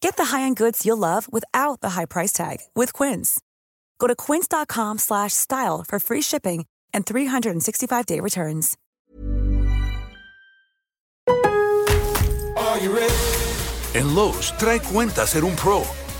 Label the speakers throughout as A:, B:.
A: Get the high-end goods you'll love without the high price tag with Quince. Go to quince.com slash style for free shipping and 365-day returns.
B: En Lowe's, trae cuenta ser un pro.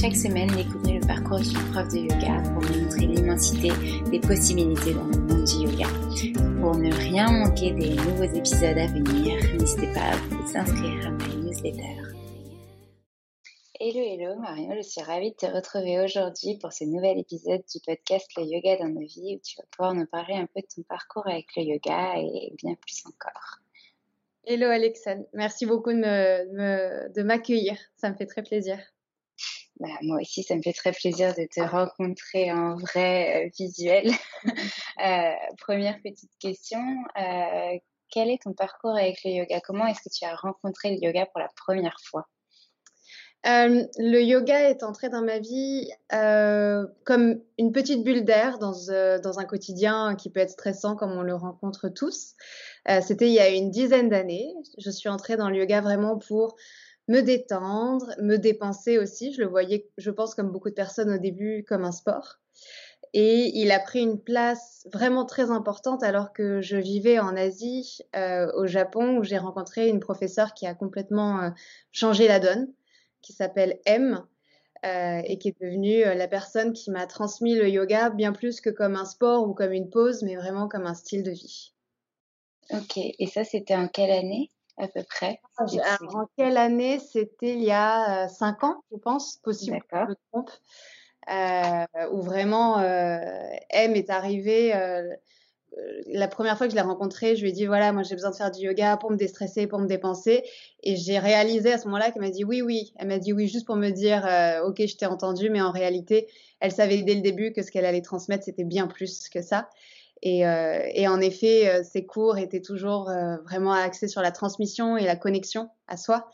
C: Chaque semaine, découvrez le parcours d'une prof de yoga pour vous montrer l'immensité des possibilités dans le monde du yoga. Pour ne rien manquer des nouveaux épisodes à venir, n'hésitez pas à vous inscrire à ma newsletter. Hello, hello, Marion, je suis ravie de te retrouver aujourd'hui pour ce nouvel épisode du podcast Le Yoga dans nos vies où tu vas pouvoir nous parler un peu de ton parcours avec le yoga et bien plus encore.
D: Hello Alexandre, merci beaucoup de m'accueillir, ça me fait très plaisir.
C: Bah, moi aussi, ça me fait très plaisir de te rencontrer en vrai euh, visuel. euh, première petite question, euh, quel est ton parcours avec le yoga? Comment est-ce que tu as rencontré le yoga pour la première fois?
D: Euh, le yoga est entré dans ma vie euh, comme une petite bulle d'air dans, dans, un quotidien qui peut être stressant comme on le rencontre tous. C'était il y a une dizaine d'années. Je suis entrée dans le yoga vraiment pour me détendre, me dépenser aussi. Je le voyais, je pense, comme beaucoup de personnes au début, comme un sport. Et il a pris une place vraiment très importante alors que je vivais en Asie, euh, au Japon, où j'ai rencontré une professeure qui a complètement euh, changé la donne, qui s'appelle M, euh, et qui est devenue euh, la personne qui m'a transmis le yoga bien plus que comme un sport ou comme une pause, mais vraiment comme un style de vie.
C: Ok, et ça c'était en quelle année? À peu près
D: ah, En quelle année? C'était il y a euh, cinq ans, je pense, possible que je me trompe, euh, où vraiment euh, M est arrivé. Euh, la première fois que je l'ai rencontré, je lui ai dit voilà, moi j'ai besoin de faire du yoga pour me déstresser, pour me dépenser. Et j'ai réalisé à ce moment-là qu'elle m'a dit oui, oui. Elle m'a dit oui juste pour me dire euh, ok, je t'ai entendu, mais en réalité, elle savait dès le début que ce qu'elle allait transmettre, c'était bien plus que ça. Et, euh, et, en effet, euh, ces cours étaient toujours euh, vraiment axés sur la transmission et la connexion à soi.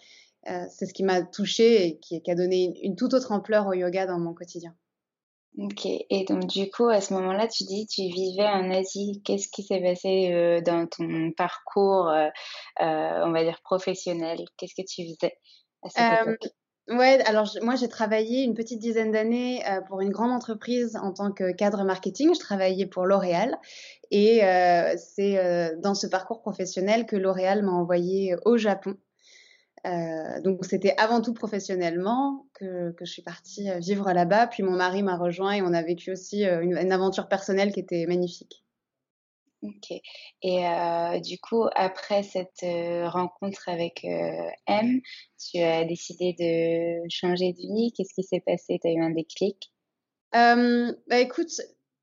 D: C'est ce qui m'a touchée et qui, qui, a donné une, une, toute autre ampleur au yoga dans mon quotidien.
C: Ok, et donc du coup, à ce moment-là, tu dis tu vivais en Asie. Qu'est-ce qui s'est passé euh, dans ton parcours, euh, on va dire professionnel? Qu'est-ce que tu faisais à cette époque?
D: Ouais, alors moi j'ai travaillé une petite dizaine d'années pour une grande entreprise en tant que cadre marketing. Je travaillais pour L'Oréal et c'est dans ce parcours professionnel que L'Oréal m'a envoyé au Japon euh, donc c'était avant tout professionnellement que, que je suis partie euh, vivre là-bas. Puis mon mari m'a rejoint et on a vécu aussi euh, une, aventure personnelle qui était magnifique.
C: Ok. Et euh, du coup, après cette rencontre avec M, tu as décidé de changer de vie. Qu'est-ce qui s'est passé? Tu as eu un déclic?
D: Bah écoute,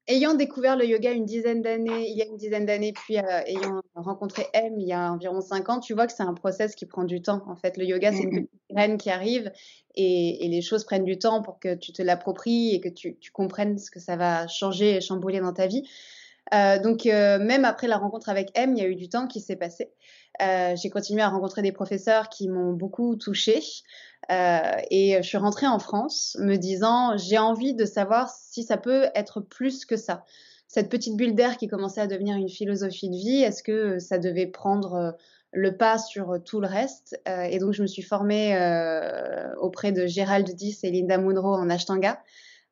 D: ayant découvert le yoga une dizaine d'années, il y a une dizaine d'années, puis euh, ayant rencontré M il y a environ cinq ans, tu vois que c'est un process qui prend du temps. En fait, le yoga, c'est une petite graine qui arrive et, et, les choses prennent du temps pour que tu te l'appropries et que tu, tu, comprennes ce que ça va changer et chambouler dans ta vie. Euh, donc, euh, même après la rencontre avec M, il y a eu du temps qui s'est passé. Euh, j'ai continué à rencontrer des professeurs qui m'ont beaucoup touchée. Euh, et je suis rentrée en France me disant j'ai envie de savoir si ça peut être plus que ça. Cette petite bulle d'air qui commençait à devenir une philosophie de vie, est-ce que ça devait prendre euh, le pas sur tout le reste? Euh, Et donc je me suis formée auprès de Gérald Diss et Linda Munro en Ashtanga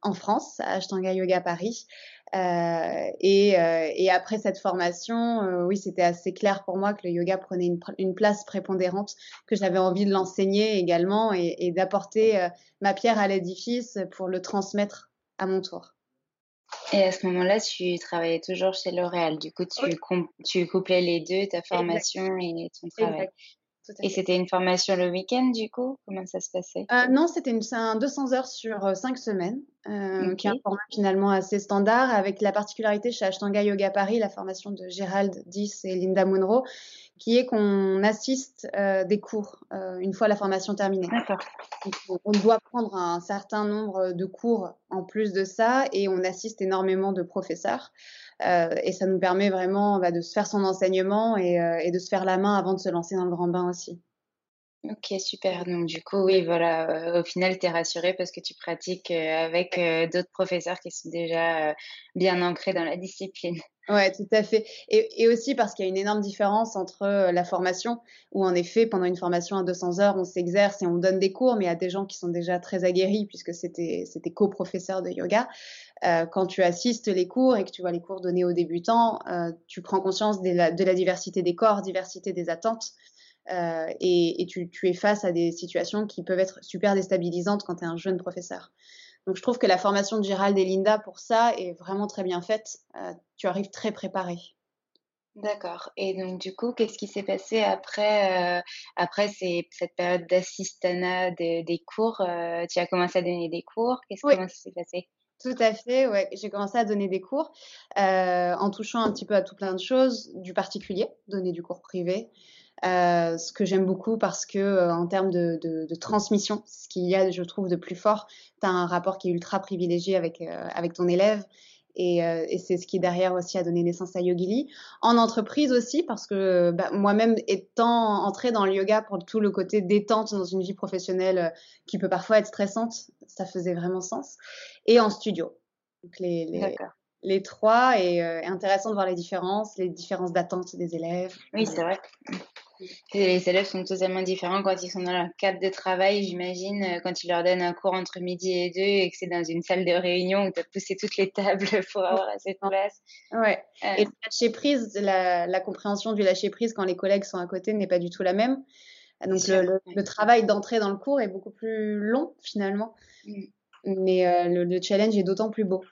D: en France, à Ashtanga Yoga Paris. Euh, et, euh, et, après cette formation, euh, oui, c'était assez clair pour moi que le yoga prenait une, une place prépondérante, que j'avais envie de l'enseigner également et, et d'apporter ma pierre à l'édifice pour le transmettre à mon tour.
C: Et à ce moment-là, tu travaillais toujours chez L'Oréal. Du coup, tu, oui. tu couplais les deux, ta formation et ton travail. Et c'était une formation le week-end, du coup? Comment ça se passait?
D: Euh, Non, c'était un 200 heures sur euh, 5 semaines, euh, okay. qui est un format finalement assez standard, avec la particularité chez Ashtanga Yoga Paris, la formation de Gérald Diss et Linda Munro, qui est qu'on assiste euh, des cours euh, une fois la formation terminée. On doit prendre un certain nombre de cours en plus de ça, et on assiste énormément de professeurs. Euh, et ça nous permet vraiment bah, de se faire son enseignement et, euh, et, de se faire la main avant de se lancer dans le grand bain aussi.
C: Ok, super. Donc du coup, oui, voilà, euh, au final, tu es rassurée parce que tu pratiques avec d'autres professeurs qui sont déjà bien ancrés dans la discipline.
D: Ouais, tout à fait. Et, et aussi parce qu'il y a une énorme différence entre la formation, où en effet, pendant une formation à 200 heures, on s'exerce et on donne des cours, mais a des gens qui sont déjà très aguerris puisque c'était c'était co-professeur de yoga. Euh, quand tu assistes les cours et que tu vois les cours donnés aux débutants, euh, tu prends conscience de la, de la, diversité des corps, diversité des attentes. Euh, et, et tu, tu, es face à des situations qui peuvent être super déstabilisantes quand tu es un jeune professeur. Donc je trouve que la formation de Gérald et Linda pour ça est vraiment très bien faite. Tu arrives très préparé.
C: D'accord. Et donc du coup, qu'est-ce qui s'est passé après euh, après ces, cette période d'assistanat de, des cours euh, Tu as commencé à donner des cours? Qu'est-ce
D: oui.
C: ça s'est passé?
D: Tout à fait, ouais. J'ai commencé à donner des cours euh, en touchant un petit peu à tout plein de choses, du particulier, donner du cours privé, euh, ce que j'aime beaucoup parce que euh, en termes de, de, de transmission, ce qu'il y a, je trouve, de plus fort, tu un rapport qui est ultra privilégié avec, avec ton élève. Et, euh, et c'est ce qui derrière aussi a donné naissance à Yogili. En entreprise aussi, parce que bah, moi-même étant entrée dans le yoga pour tout le côté détente dans une vie professionnelle euh, qui peut parfois être stressante, ça faisait vraiment sens. Et en studio. Donc les, les, les trois, et euh, intéressant de voir les différences, les différences d'attente des élèves.
C: Oui, c'est vrai. Les élèves sont totalement différents quand ils sont dans leur cadre de travail, j'imagine, euh, quand tu leur donnes un cours entre midi et deux et que c'est dans une salle de réunion où tu as poussé toutes les tables pour avoir assez de place.
D: Ouais. Euh... Et le lâcher prise, la, la, compréhension du lâcher prise quand les collègues sont à côté n'est pas du tout la même. Donc le, le, le, travail d'entrée dans le cours est beaucoup plus long finalement. Mm. Mais euh, le, le challenge est d'autant plus beau.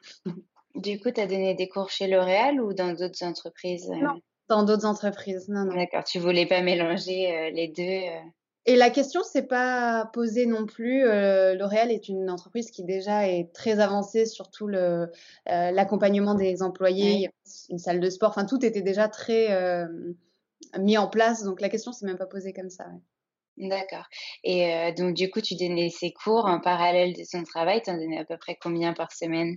C: Du coup, tu as donné des cours chez L'Oréal ou dans d'autres entreprises
D: Non, dans d'autres entreprises. Non, non.
C: D'accord, tu voulais pas mélanger euh, les deux. Euh...
D: Et la question s'est pas posée non plus. Euh, L'Oréal est une entreprise qui déjà est très avancée sur tout le l'accompagnement des employés, oui. une salle de sport. Enfin, tout était déjà très mis en place. Donc la question s'est même pas posée comme ça. Ouais.
C: D'accord. Et donc du coup, tu donnais ces cours en parallèle de ton travail. Tu en donnais à peu près combien par semaine?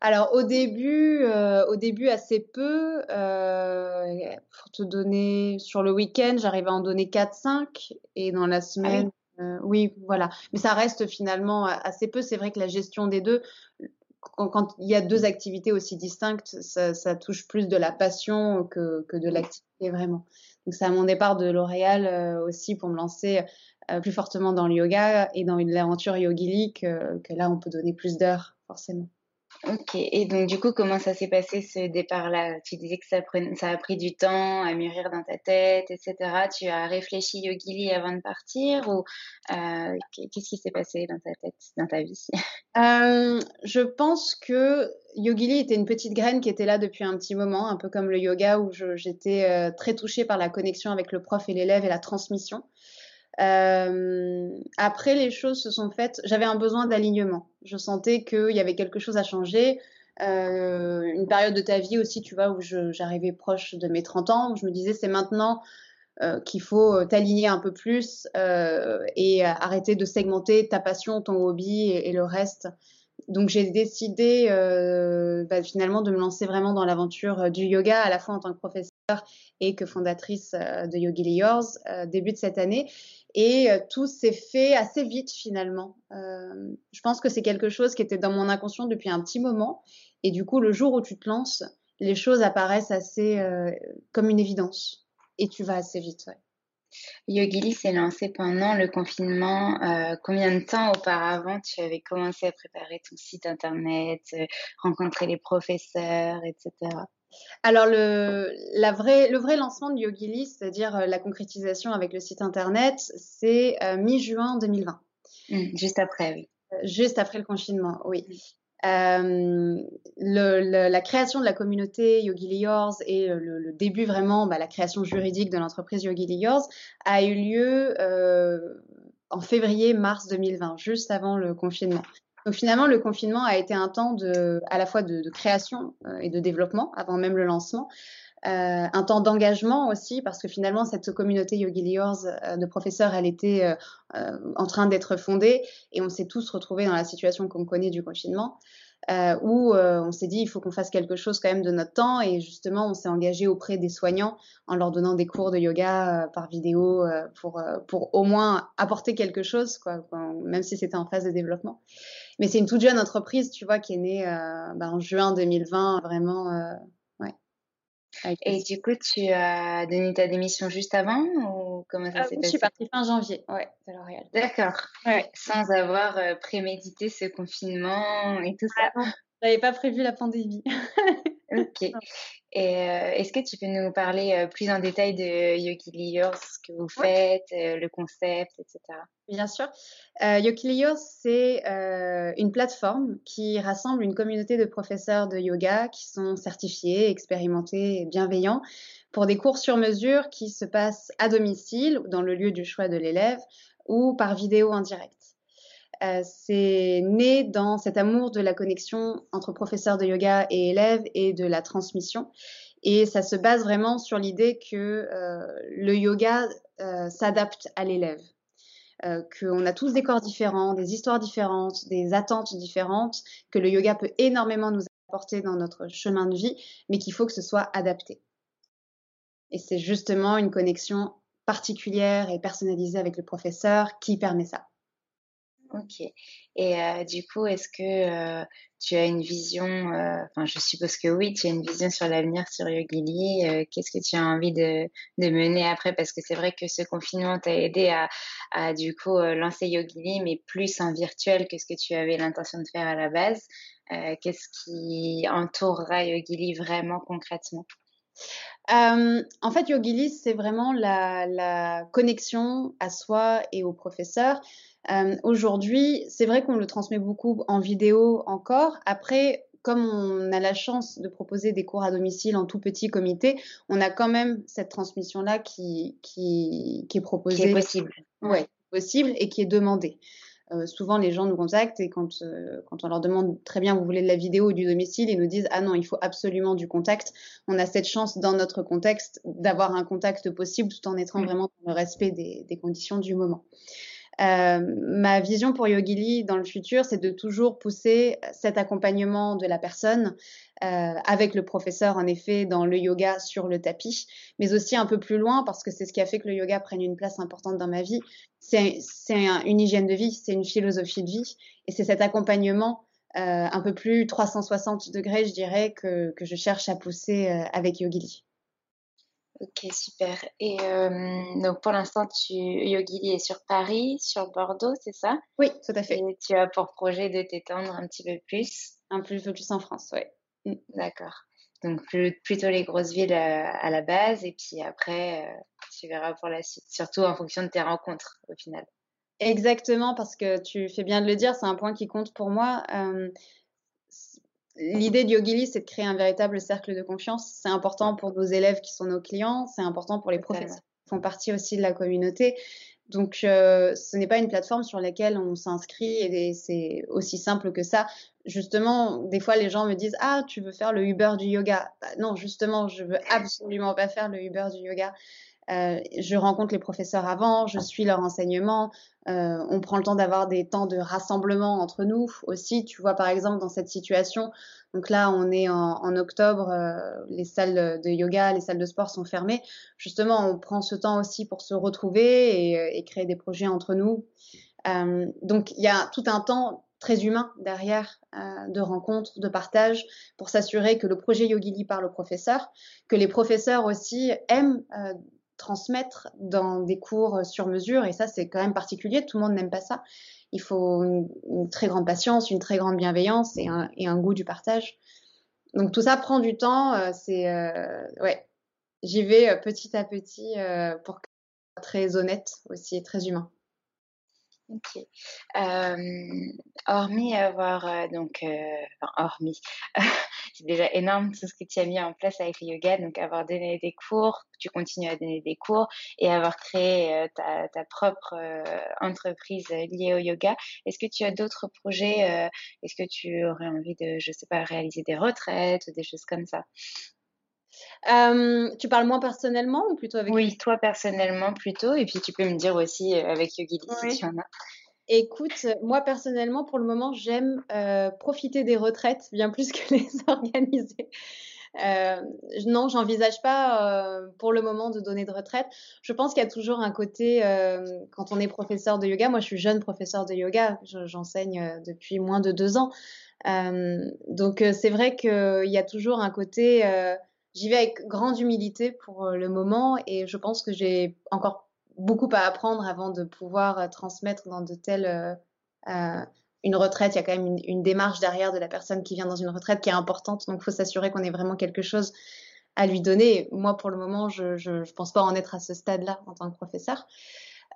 D: Alors au début, euh, au début assez peu. Euh, pour te donner sur le week-end, j'arrive à en donner 4-5 et dans la semaine, ah oui. Euh, oui. voilà. Mais ça reste finalement assez peu. C'est vrai que la gestion des deux, quand, il y a deux activités aussi distinctes, ça, touche plus de la passion que, que de l'activité vraiment. Donc c'est à mon départ de L'Oréal euh, aussi pour me lancer euh, plus fortement dans le yoga et dans l'aventure yogili que, que là on peut donner plus d'heures forcément.
C: Ok, et donc du coup, comment ça s'est passé ce départ-là? Tu disais que ça, a pris du temps à mûrir dans ta tête, etc. Tu as réfléchi Yogili avant de partir ou euh, qu'est-ce qui s'est passé dans ta tête, dans ta vie?
D: Euh, Je pense que Yogili était une petite graine qui était là depuis un petit moment, un peu comme le yoga où j'étais euh, très touchée par la connexion avec le prof et l'élève et la transmission. Euh, après, les choses se sont faites. J'avais un besoin d'alignement. Je sentais qu'il y avait quelque chose à changer. Euh, une période de ta vie aussi, tu vois, où j'arrivais proche de mes 30 ans, où je me disais c'est maintenant euh, qu'il faut t'aligner un peu plus euh, et arrêter de segmenter ta passion, ton hobby et le reste. Donc j'ai décidé euh, bah, finalement de me lancer vraiment dans l'aventure du yoga, à la fois en tant que professeur et que fondatrice de Yogi Yours début de cette année. Et euh, tout s'est fait assez vite finalement. Euh, je pense que c'est quelque chose qui était dans mon inconscient depuis un petit moment. Et du coup, le jour où tu te lances, les choses apparaissent assez euh, comme une évidence. Et tu vas assez vite. Ouais.
C: Yogili s'est lancé pendant le confinement. combien de temps auparavant tu avais commencé à préparer ton site internet, rencontrer les professeurs, etc.
D: Alors, le, la vraie, le vrai lancement de Yogili, c'est-à-dire euh, la concrétisation avec le site internet, c'est euh, mi-juin 2020.
C: Mmh, juste après, oui.
D: Euh, juste après le confinement, oui. Mmh. le, la création de la communauté Yogili Yours et le, début vraiment, bah, la création juridique de l'entreprise Yogili Yours a eu lieu en février-mars 2020, juste avant le confinement. Donc finalement, le confinement a été un temps de, à la fois de, création euh, et de développement avant même le lancement. Euh, un temps d'engagement aussi, parce que finalement, cette communauté Yogi Liors euh, de professeurs, elle était en train d'être fondée et on s'est tous retrouvés dans la situation qu'on connaît du confinement. Euh, où euh, on s'est dit il faut qu'on fasse quelque chose quand même de notre temps et justement on s'est engagé auprès des soignants en leur donnant des cours de yoga euh, par vidéo pour, pour au moins apporter quelque chose, quoi, même si c'était en phase de développement. Mais c'est une toute jeune entreprise, tu vois, qui est née bah, en juin 2020, vraiment
C: et du coup, tu as donné ta démission juste avant ou comment ça ah s'est passé
D: Je suis partie fin janvier, ouais, de L'Oréal.
C: D'accord. Ouais. Sans avoir euh, prémédité ce confinement et tout ça.
D: Ah, J'avais pas prévu la pandémie.
C: ok. Et euh, est-ce que tu peux nous parler euh, plus en détail de Yoki Leaders, ce que vous faites, euh, le concept, etc.
D: Bien sûr. Euh, Yoki c'est une plateforme qui rassemble une communauté de professeurs de yoga qui sont certifiés, expérimentés et bienveillants pour des cours sur mesure qui se passent à domicile, dans le lieu du choix de l'élève, ou par vidéo en direct. Euh, c'est né dans cet amour de la connexion entre professeurs de yoga et élèves et de la transmission. Et ça se base vraiment sur l'idée que euh, le yoga euh, s'adapte à l'élève. qu'on a tous des corps différents, des histoires différentes, des attentes différentes, que le yoga peut énormément nous apporter dans notre chemin de vie, mais qu'il faut que ce soit adapté. Et c'est justement une connexion particulière et personnalisée avec le professeur qui permet ça.
C: Ok. Et euh, du coup, est-ce que euh, tu as une vision, euh, enfin je suppose que oui, tu as une vision sur l'avenir sur Yogili. Qu'est-ce que tu as envie de, de mener après? Parce que c'est vrai que ce confinement t'a aidé à, à, du coup lancer Yogili, mais plus en virtuel que ce que tu avais l'intention de faire à la base. Qu'est-ce qui entourera Yogili vraiment concrètement?
D: En fait, Yogili, c'est vraiment la, la, connexion à soi et au professeur. Euh, Aujourd'hui, c'est vrai qu'on le transmet beaucoup en vidéo encore. Après, comme on a la chance de proposer des cours à domicile en tout petit comité, on a quand même cette transmission-là qui, qui, qui, est proposée.
C: Qui est possible.
D: Ouais, possible et qui est demandée. Euh, souvent, les gens nous contactent et quand, euh, quand on leur demande très bien, vous voulez de la vidéo ou du domicile, ils nous disent, ah non, il faut absolument du contact. On a cette chance dans notre contexte d'avoir un contact possible tout en étant mmh. vraiment dans le respect des, des conditions du moment. Euh, ma vision pour Yogili dans le futur, c'est de toujours pousser cet accompagnement de la personne euh, avec le professeur, en effet, dans le yoga sur le tapis, mais aussi un peu plus loin, parce que c'est ce qui a fait que le yoga prenne une place importante dans ma vie. C'est une hygiène de vie, c'est une philosophie de vie, et c'est cet accompagnement un peu plus 360 degrés, je dirais, que, que je cherche à pousser avec Yogili.
C: Ok, super. Et donc pour l'instant, tu Yogili est sur Paris, sur Bordeaux, c'est ça?
D: Oui, tout à fait.
C: Et tu as pour projet de t'étendre un petit peu plus?
D: Un peu plus en France, oui.
C: Mmh. D'accord. Donc plutôt les grosses villes à la base et puis après, tu verras pour la suite, surtout en fonction de tes rencontres au final.
D: Exactement, parce que tu fais bien de le dire, c'est un point qui compte pour moi. L'idée de Yogili, c'est de créer un véritable cercle de confiance. C'est important pour nos élèves qui sont nos clients, c'est important pour les professeurs qui font partie aussi de la communauté. Donc, euh, ce n'est pas une plateforme sur laquelle on s'inscrit et c'est aussi simple que ça. Justement, des fois, les gens me disent Ah, tu veux faire le Uber du yoga? Bah, Non, justement, je veux absolument pas faire le Uber du yoga. Euh, je rencontre les professeurs avant, je suis leur enseignement. Euh, on prend le temps d'avoir des temps de rassemblement entre nous aussi. Tu vois, par exemple, dans cette situation, donc là, on est en, octobre, euh, les salles de yoga, les salles de sport sont fermées. Justement, on prend ce temps aussi pour se retrouver et, et créer des projets entre nous. donc, il y a tout un temps très humain derrière de rencontres, de partage, pour s'assurer que le projet Yogili parle aux professeurs, que les professeurs aussi aiment transmettre dans des cours sur mesure. Et ça, c'est quand même particulier. Tout le monde n'aime pas ça. Il faut une, très grande patience, une très grande bienveillance et un, et un, goût du partage. Donc tout ça prend du temps. Euh, c'est euh, ouais, j'y vais euh, petit à petit pour que soit très honnête aussi et très humain.
C: Ok. hormis avoir donc, hormis, c'est déjà énorme tout ce que tu as mis en place avec le yoga, donc avoir donné des cours, tu continues à donner des cours et avoir créé ta, ta, propre entreprise liée au yoga. Est-ce que tu as d'autres projets Est-ce que tu aurais envie de, je sais pas, réaliser des retraites ou des choses comme ça?
D: Tu parles moi personnellement ou plutôt avec
C: Oui, toi personnellement plutôt. Et puis tu peux me dire aussi avec Yogi si tu en as.
D: Écoute, moi personnellement, pour le moment, j'aime profiter des retraites bien plus que les organiser. Euh, non, j'envisage pas pour le moment de donner de retraite. Je pense qu'il y a toujours un côté, quand on est professeur de yoga, moi je suis jeune professeur de yoga, j'enseigne depuis moins de deux ans. donc c'est vrai qu'il y a toujours un côté j'y vais avec grande humilité pour euh, le moment et je pense que j'ai encore beaucoup à apprendre avant de pouvoir euh, transmettre dans de telles euh, une retraite. Il y a quand même une, démarche derrière de la personne qui vient dans une retraite qui est importante. Donc, il faut s'assurer qu'on ait vraiment quelque chose à lui donner. Moi, pour le moment, je ne pense pas en être à ce stade-là en tant que professeur.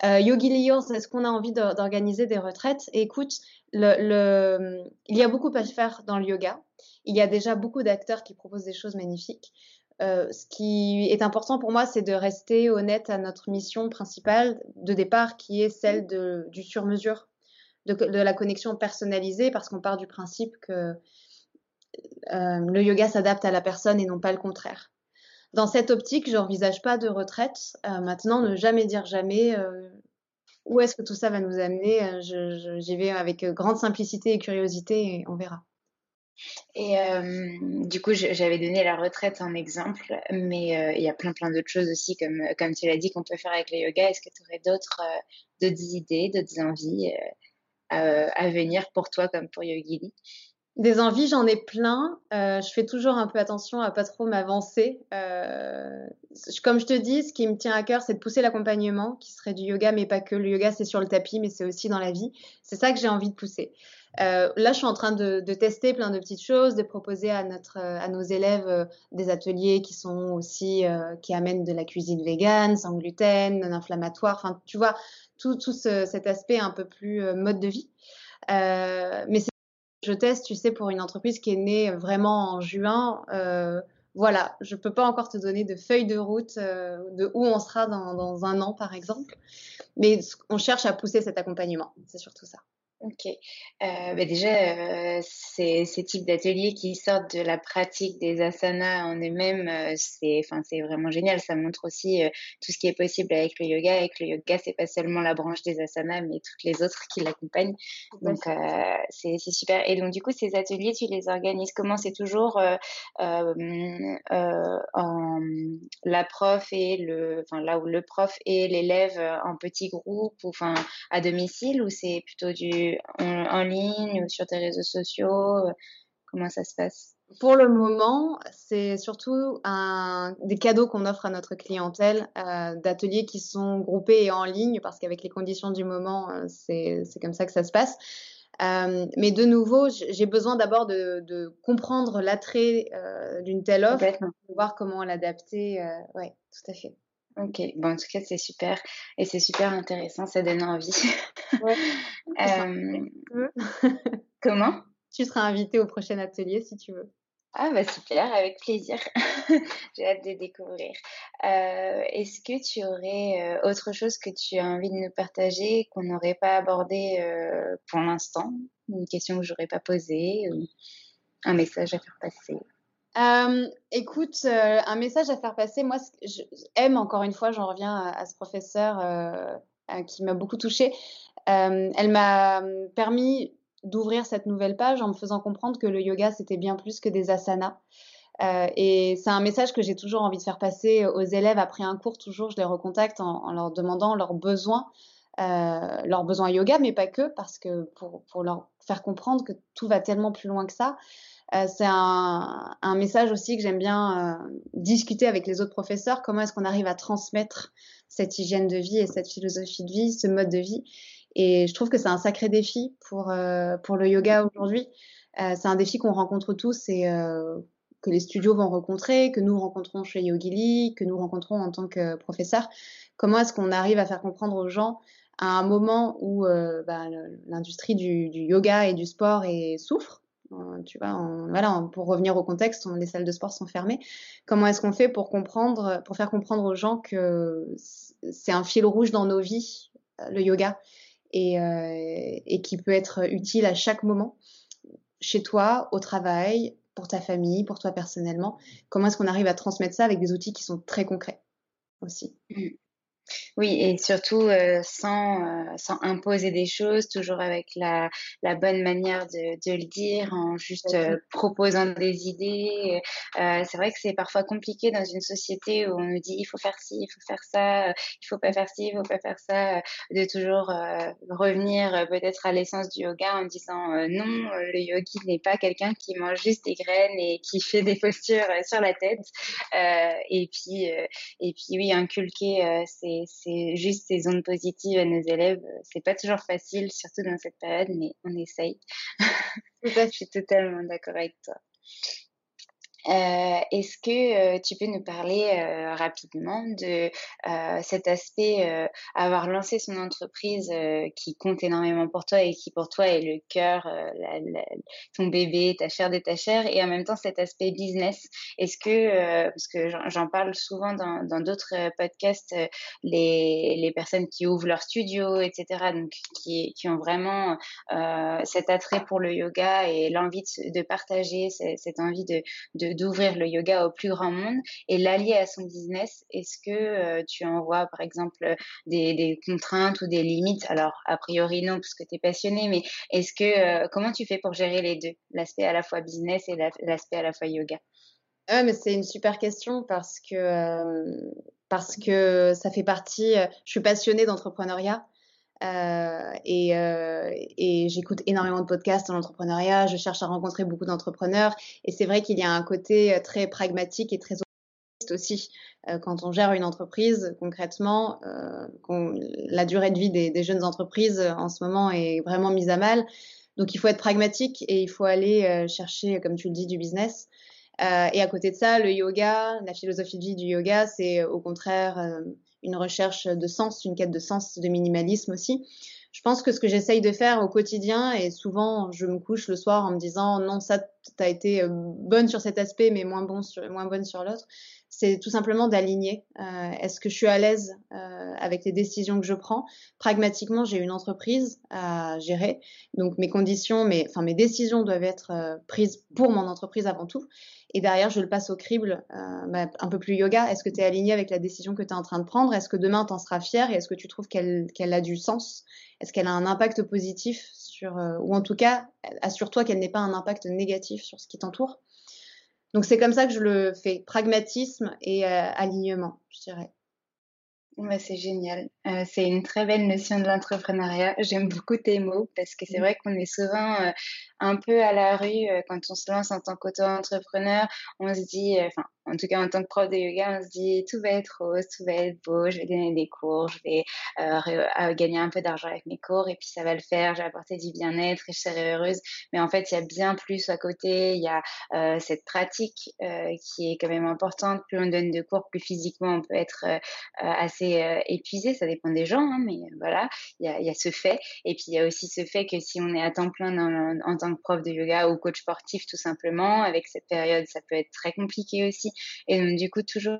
D: Yogi Liors, est-ce qu'on a envie d'organiser des retraites? Écoute, le, le, il y a beaucoup à faire dans le yoga. Il y a déjà beaucoup d'acteurs qui proposent des choses magnifiques. Euh, ce qui est important pour moi, c'est de rester honnête à notre mission principale de départ, qui est celle du sur-mesure, de, la connexion personnalisée, parce qu'on part du principe que euh, le yoga s'adapte à la personne et non pas le contraire. Dans cette optique, je n'envisage pas de retraite. Euh, maintenant, ne jamais dire jamais où est-ce que tout ça va nous amener. J'y vais avec grande simplicité et curiosité et on verra.
C: Et du coup, j'avais donné la retraite en exemple, mais il y a plein plein d'autres choses aussi, comme, comme tu l'as dit, qu'on peut faire avec le yoga. Est-ce que tu aurais d'autres d'autres idées, d'autres envies à venir pour toi comme pour Yogili
D: des envies, j'en ai plein. je fais toujours un peu attention à pas trop m'avancer. comme je te dis, ce qui me tient à cœur, c'est de pousser l'accompagnement, qui serait du yoga, mais pas que. Le yoga, c'est sur le tapis, mais c'est aussi dans la vie. C'est ça que j'ai envie de pousser. Euh, là, je suis en train de, tester plein de petites choses, de proposer à, notre, à nos élèves euh, des ateliers qui sont aussi, euh, qui amènent de la cuisine végane, sans gluten, non inflammatoire. Enfin, tu vois, tout, tout cet aspect un peu plus mode de vie. mais je teste, tu sais, pour une entreprise qui est née vraiment en juin. voilà, je peux pas encore te donner de feuille de route de où on sera dans, dans un an, par exemple. Mais on cherche à pousser cet accompagnement. C'est surtout ça.
C: Ok. Euh, bah déjà, euh, ces, ces, types d'ateliers qui sortent de la pratique des asanas en eux-mêmes, euh, c'est, enfin, c'est vraiment génial. Ça montre aussi euh, tout ce qui est possible avec le yoga. Avec le yoga, c'est pas seulement la branche des asanas, mais toutes les autres qui l'accompagnent. Donc, c'est, c'est super. Et donc, du coup, ces ateliers, tu les organises comment? C'est toujours en la prof et le, enfin, là où le prof et l'élève en petits groupes, ou enfin, à domicile, ou c'est plutôt du en, ligne ou sur tes réseaux sociaux Comment ça se passe?
D: Pour le moment, c'est surtout un, des cadeaux qu'on offre à notre clientèle, euh, d'ateliers qui sont groupés et en ligne, parce qu'avec les conditions du moment, euh, c'est comme ça que ça se passe. Euh, mais de nouveau, j'ai besoin d'abord de, de, comprendre l'attrait euh, d'une telle offre, pour voir comment l'adapter. Euh, oui, tout à fait.
C: Ok, bon, en tout cas, c'est super et c'est super intéressant, ça donne envie. Ouais. Comment?
D: Tu seras invité au prochain atelier si tu veux.
C: Ah bah super, avec plaisir. J'ai hâte de découvrir. Euh, Est-ce que tu aurais euh, autre chose que tu as envie de nous partager qu'on n'aurait pas abordé euh, pour l'instant? Une question que j'aurais pas posée ou un message à faire passer?
D: Euh, écoute, euh, un message à faire passer. Moi, j'aime encore une fois, j'en reviens à, à, ce professeur euh, qui m'a beaucoup touchée. elle m'a permis d'ouvrir cette nouvelle page en me faisant comprendre que le yoga, c'était bien plus que des asanas. Euh, et c'est un message que j'ai toujours envie de faire passer aux élèves après un cours. Toujours, je les recontacte en, leur demandant leurs besoins, euh, leurs besoins yoga, mais pas que, parce que pour, leur faire comprendre que tout va tellement plus loin que ça. Euh, c'est un, message aussi que j'aime bien euh, discuter avec les autres professeurs. Comment est-ce qu'on arrive à transmettre cette hygiène de vie et cette philosophie de vie, ce mode de vie? Et je trouve que c'est un sacré défi pour, euh, pour le yoga aujourd'hui. Euh, c'est un défi qu'on rencontre tous et euh, que les studios vont rencontrer, que nous rencontrons chez Yogili, que nous rencontrons en tant que professeurs. Comment est-ce qu'on arrive à faire comprendre aux gens à un moment où bah, l'industrie du, yoga et du sport souffre? Tu vois, voilà, pour revenir au contexte, on, les salles de sport sont fermées. Comment est-ce qu'on fait pour comprendre, pour faire comprendre aux gens que c'est un fil rouge dans nos vies, le yoga, et, euh, et qui peut être utile à chaque moment, chez toi, au travail, pour ta famille, pour toi personnellement. Comment est-ce qu'on arrive à transmettre ça avec des outils qui sont très concrets aussi?
C: Mmh. Oui, et surtout euh, sans, euh, sans imposer des choses, toujours avec la, la bonne manière de, de le dire, en juste euh, proposant des idées. C'est vrai que c'est parfois compliqué dans une société où on nous dit il faut faire ci, il faut faire ça, il faut pas faire ci, il faut pas faire ça, de toujours revenir peut-être à l'essence du yoga en disant non, le yogi n'est pas quelqu'un qui mange juste des graines et qui fait des postures sur la tête. et puis et puis oui, inculquer c'est c'est juste ces ondes positives à nos élèves. C'est pas toujours facile, surtout dans cette période, mais on essaye. Je suis totalement d'accord avec toi. Euh, Est-ce que euh, tu peux nous parler euh, rapidement de euh, cet aspect, euh, avoir lancé son entreprise euh, qui compte énormément pour toi et qui pour toi est le cœur, ton bébé, ta chair de ta chair, et en même temps cet aspect business? Est-ce que, parce que j'en parle souvent dans d'autres podcasts, les, les personnes qui ouvrent leur studio, etc., donc qui, qui ont vraiment cet attrait pour le yoga et l'envie de, de, partager cette envie de, de d'ouvrir le yoga au plus grand monde et l'allier à son business. Est-ce que euh, tu en vois par exemple des, contraintes ou des limites? Alors a priori non parce que tu es passionné, mais est-ce que euh, comment tu fais pour gérer les deux, l'aspect à la fois business et l'aspect à la fois yoga?
D: Ah, mais c'est une super question parce que euh, parce que ça fait partie. Je suis passionnée d'entrepreneuriat euh, et, euh, et j'écoute énormément de podcasts en entrepreneuriat. Je cherche à rencontrer beaucoup d'entrepreneurs. Et c'est vrai qu'il y a un côté euh, très pragmatique et très aussi euh, quand on gère une entreprise concrètement. La durée de vie des, jeunes entreprises en ce moment est vraiment mise à mal. Donc il faut être pragmatique et il faut aller chercher, comme tu le dis, du business. Et à côté de ça, le yoga, la philosophie de vie du yoga, c'est au contraire une recherche de sens, une quête de sens, de minimalisme aussi. Je pense que ce que j'essaye de faire au quotidien, et souvent je me couche le soir en me disant non, ça, t'as été euh, bonne sur cet aspect, mais moins, bon sur, moins bonne sur l'autre, c'est tout simplement d'aligner. Euh, Est-ce que je suis à l'aise euh, avec les décisions que je prends Pragmatiquement, j'ai une entreprise à gérer, donc mes conditions, mes, enfin mes décisions doivent être euh, prises pour mon entreprise avant tout. Et derrière, je le passe au crible, un peu plus yoga. Est-ce que tu es aligné avec la décision que tu es en train de prendre? Est-ce que demain, tu en seras fier Et est-ce que tu trouves qu'elle a du sens? Est-ce qu'elle a un impact positif sur, ou en tout cas, assure-toi qu'elle n'ait pas un impact négatif sur ce qui t'entoure? Donc c'est comme ça que je le fais, pragmatisme et euh, alignement, je dirais.
C: Ouais, c'est génial. Euh, c'est une très belle notion de l'entrepreneuriat. J'aime beaucoup tes mots parce que c'est mmh. vrai qu'on est souvent euh, un peu à la rue euh, quand on se lance en tant qu'auto-entrepreneur. On se dit, enfin, en tout cas en tant que prof de yoga, on se dit tout va être rose, tout va être beau, je vais donner des cours, je vais gagner un peu d'argent avec mes cours et puis ça va le faire, je vais apporter du bien-être et je serai heureuse. Mais en fait, il y a bien plus à côté. Il y a cette pratique qui est quand même importante. Plus on donne de cours, plus physiquement on peut être assez euh, épuisé, ça dépend des gens, hein, mais voilà, il y a, y a, ce fait. Et puis il y a aussi ce fait que si on est à temps plein en tant que prof de yoga ou coach sportif, tout simplement, avec cette période, ça peut être très compliqué aussi. Et donc du coup, toujours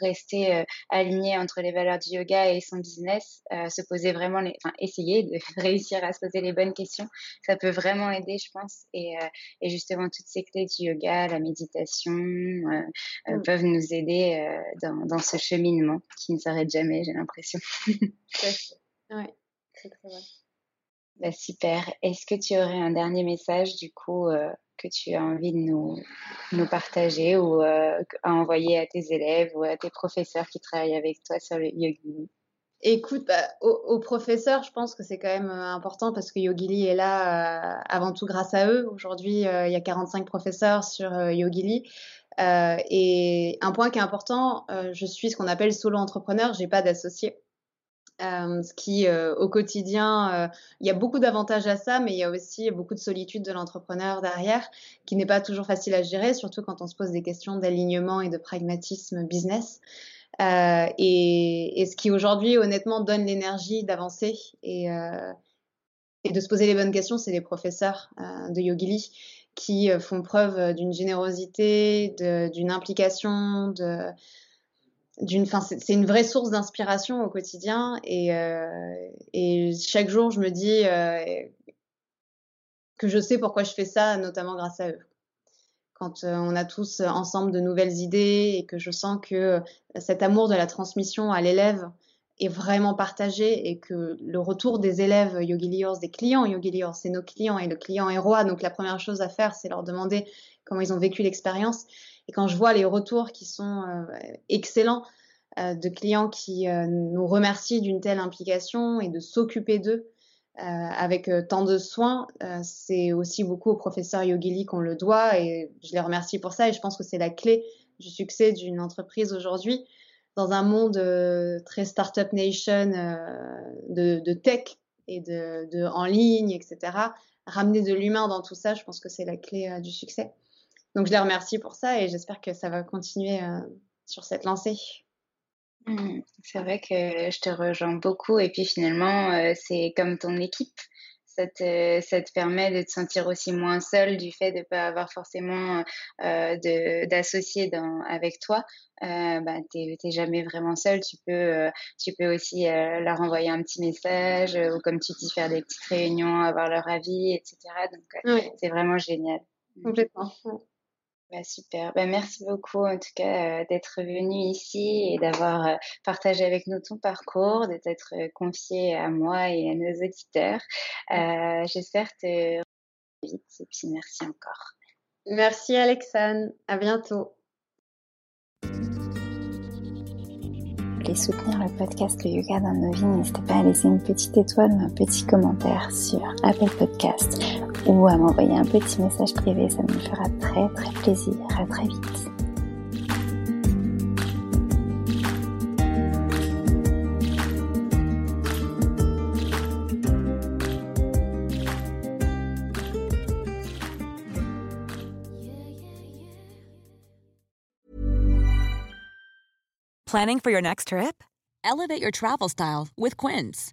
C: rester euh, aligné entre les valeurs du yoga et son business, euh, se poser vraiment les, enfin essayer de réussir à se poser les bonnes questions, ça peut vraiment aider, je pense. Et, euh, et justement toutes ces clés du yoga, la méditation, mm. peuvent nous aider dans, dans, ce cheminement qui ne s'arrête jamais, j'ai l'impression.
D: oui, c'est très vrai.
C: Bah, super. Est-ce que tu aurais un dernier message du coup que tu as envie de nous, partager ou euh, à envoyer à tes élèves ou à tes professeurs qui travaillent avec toi sur le Yogili?
D: Écoute, bah, aux, professeurs, je pense que c'est quand même euh, important parce que Yogili est là euh, avant tout grâce à eux. Aujourd'hui, il y a 45 professeurs sur Yogili. et un point qui est important, je suis ce qu'on appelle solo entrepreneur, j'ai pas d'associé. Euh, ce qui, euh, au quotidien, euh, il y a beaucoup d'avantages à ça, mais il y a aussi beaucoup de solitude de l'entrepreneur derrière, qui n'est pas toujours facile à gérer, surtout quand on se pose des questions d'alignement et de pragmatisme business. Et, et, ce qui aujourd'hui, honnêtement, donne l'énergie d'avancer et, et, de se poser les bonnes questions, c'est les professeurs de Yogili qui font preuve d'une générosité, d'une implication, de d'une fin c'est une vraie source d'inspiration au quotidien et, euh, et chaque jour je me dis euh, que je sais pourquoi je fais ça notamment grâce à eux. Quand euh, on a tous ensemble de nouvelles idées et que je sens que cet amour de la transmission à l'élève est vraiment partagé et que le retour des élèves Yogi des clients Yogi c'est nos clients et le client est roi. Donc la première chose à faire c'est leur demander comment ils ont vécu l'expérience et quand je vois les retours qui sont euh, excellents euh, de clients qui euh, nous remercient d'une telle implication et de s'occuper d'eux avec tant de soins, c'est aussi beaucoup au professeur Yogili qu'on le doit et je les remercie pour ça et je pense que c'est la clé du succès d'une entreprise aujourd'hui dans un monde très startup nation de, de, tech et de, de, en ligne, etc. Ramener de l'humain dans tout ça, je pense que c'est la clé du succès. Donc je les remercie pour ça et j'espère que ça va continuer euh, sur cette lancée.
C: Mmh, c'est vrai que je te rejoins beaucoup et puis finalement euh, c'est comme ton équipe. Ça te, ça te, permet de te sentir aussi moins seul du fait de ne pas avoir forcément euh, d'associés avec toi. Euh, bah, tu n'es jamais vraiment seul. Tu peux, tu peux aussi leur envoyer un petit message ou comme tu dis, faire des petites réunions, avoir leur avis, etc. Donc c'est vraiment génial.
D: Complètement.
C: Bah, super. Bah, merci beaucoup en tout cas euh, d'être venu ici et d'avoir euh, partagé avec nous ton parcours, de t'être euh, confié à moi et à nos auditeurs. J'espère te vite et puis merci encore.
D: Merci Alexandre. À bientôt.
C: voulez soutenir le podcast Le Yoga dans nos vies, n'hésitez pas à laisser une petite étoile ou un petit commentaire sur Apple Podcast ou à m'envoyer un petit message privé, ça me fera très très plaisir. À très vite.
E: Planning for your next trip? Elevate your travel style with Quince.